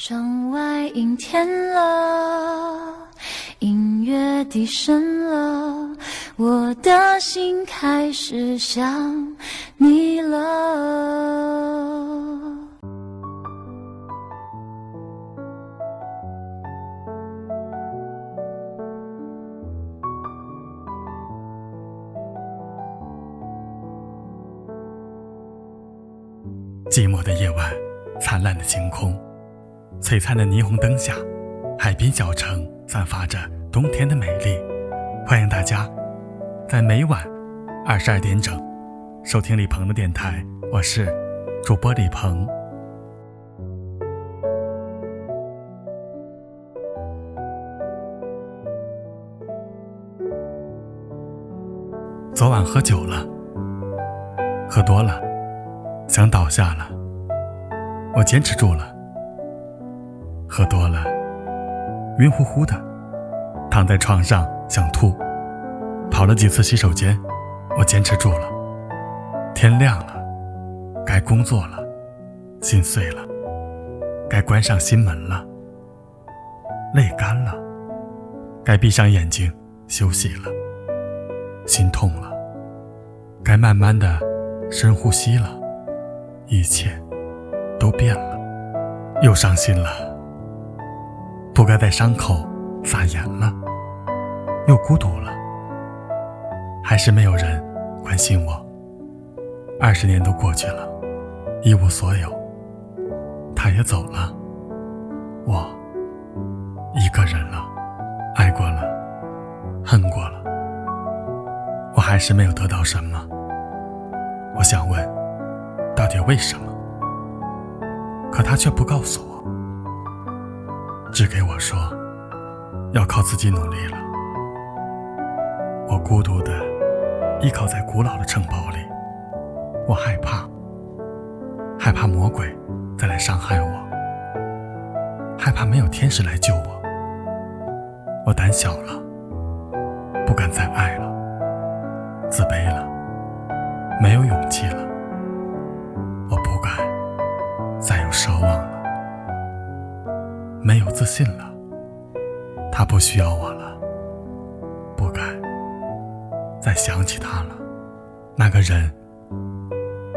窗外阴天了，音乐低声了，我的心开始想你了。寂寞的夜晚，灿烂的星空，璀璨的霓虹灯下，海滨小城散发着冬天的美丽。欢迎大家在每晚二十二点整收听李鹏的电台，我是主播李鹏。昨晚喝酒了，喝多了。想倒下了，我坚持住了。喝多了，晕乎乎的，躺在床上想吐。跑了几次洗手间，我坚持住了。天亮了，该工作了，心碎了，该关上心门了。泪干了，该闭上眼睛休息了。心痛了，该慢慢的深呼吸了。一切都变了，又伤心了。不该在伤口撒盐了，又孤独了。还是没有人关心我。二十年都过去了，一无所有。他也走了，我一个人了。爱过了，恨过了，我还是没有得到什么。我想问。到底为什么？可他却不告诉我，只给我说要靠自己努力了。我孤独的依靠在古老的城堡里，我害怕，害怕魔鬼再来伤害我，害怕没有天使来救我。我胆小了，不敢再爱了，自卑了，没有勇气了。没有自信了，他不需要我了，不敢。再想起他了。那个人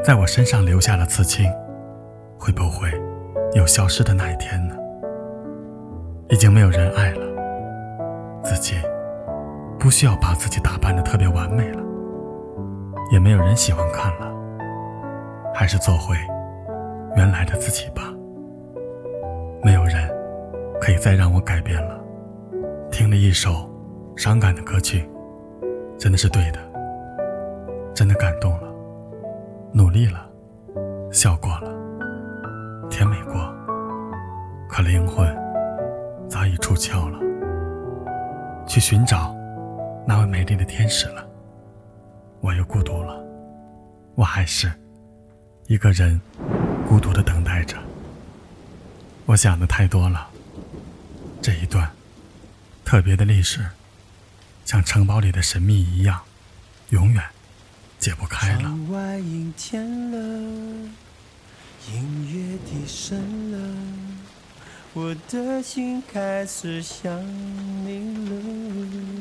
在我身上留下了刺青，会不会有消失的那一天呢？已经没有人爱了，自己不需要把自己打扮的特别完美了，也没有人喜欢看了，还是做回。原来的自己吧，没有人再让我改变了。听了一首伤感的歌曲，真的是对的，真的感动了，努力了，笑过了，甜美过，可灵魂早已出窍了，去寻找那位美丽的天使了。我又孤独了，我还是一个人。孤独的等待着。我想的太多了。这一段特别的历史，像城堡里的神秘一样，永远解不开了。窗外阴天了，音乐低声了，我的心开始想你了。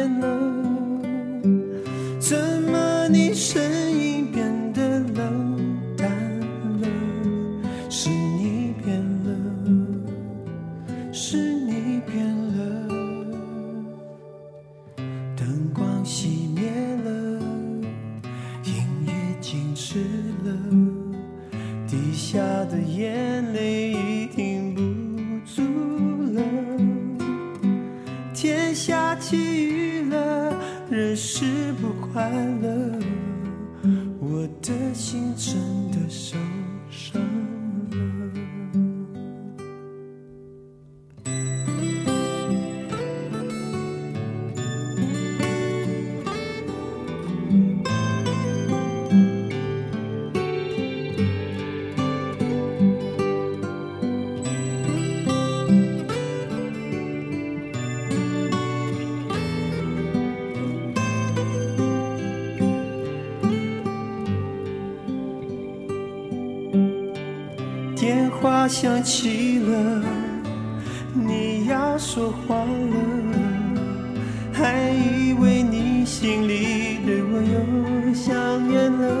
是不快乐，我的心真电话响起了，你要说话了，还以为你心里对我又想念了，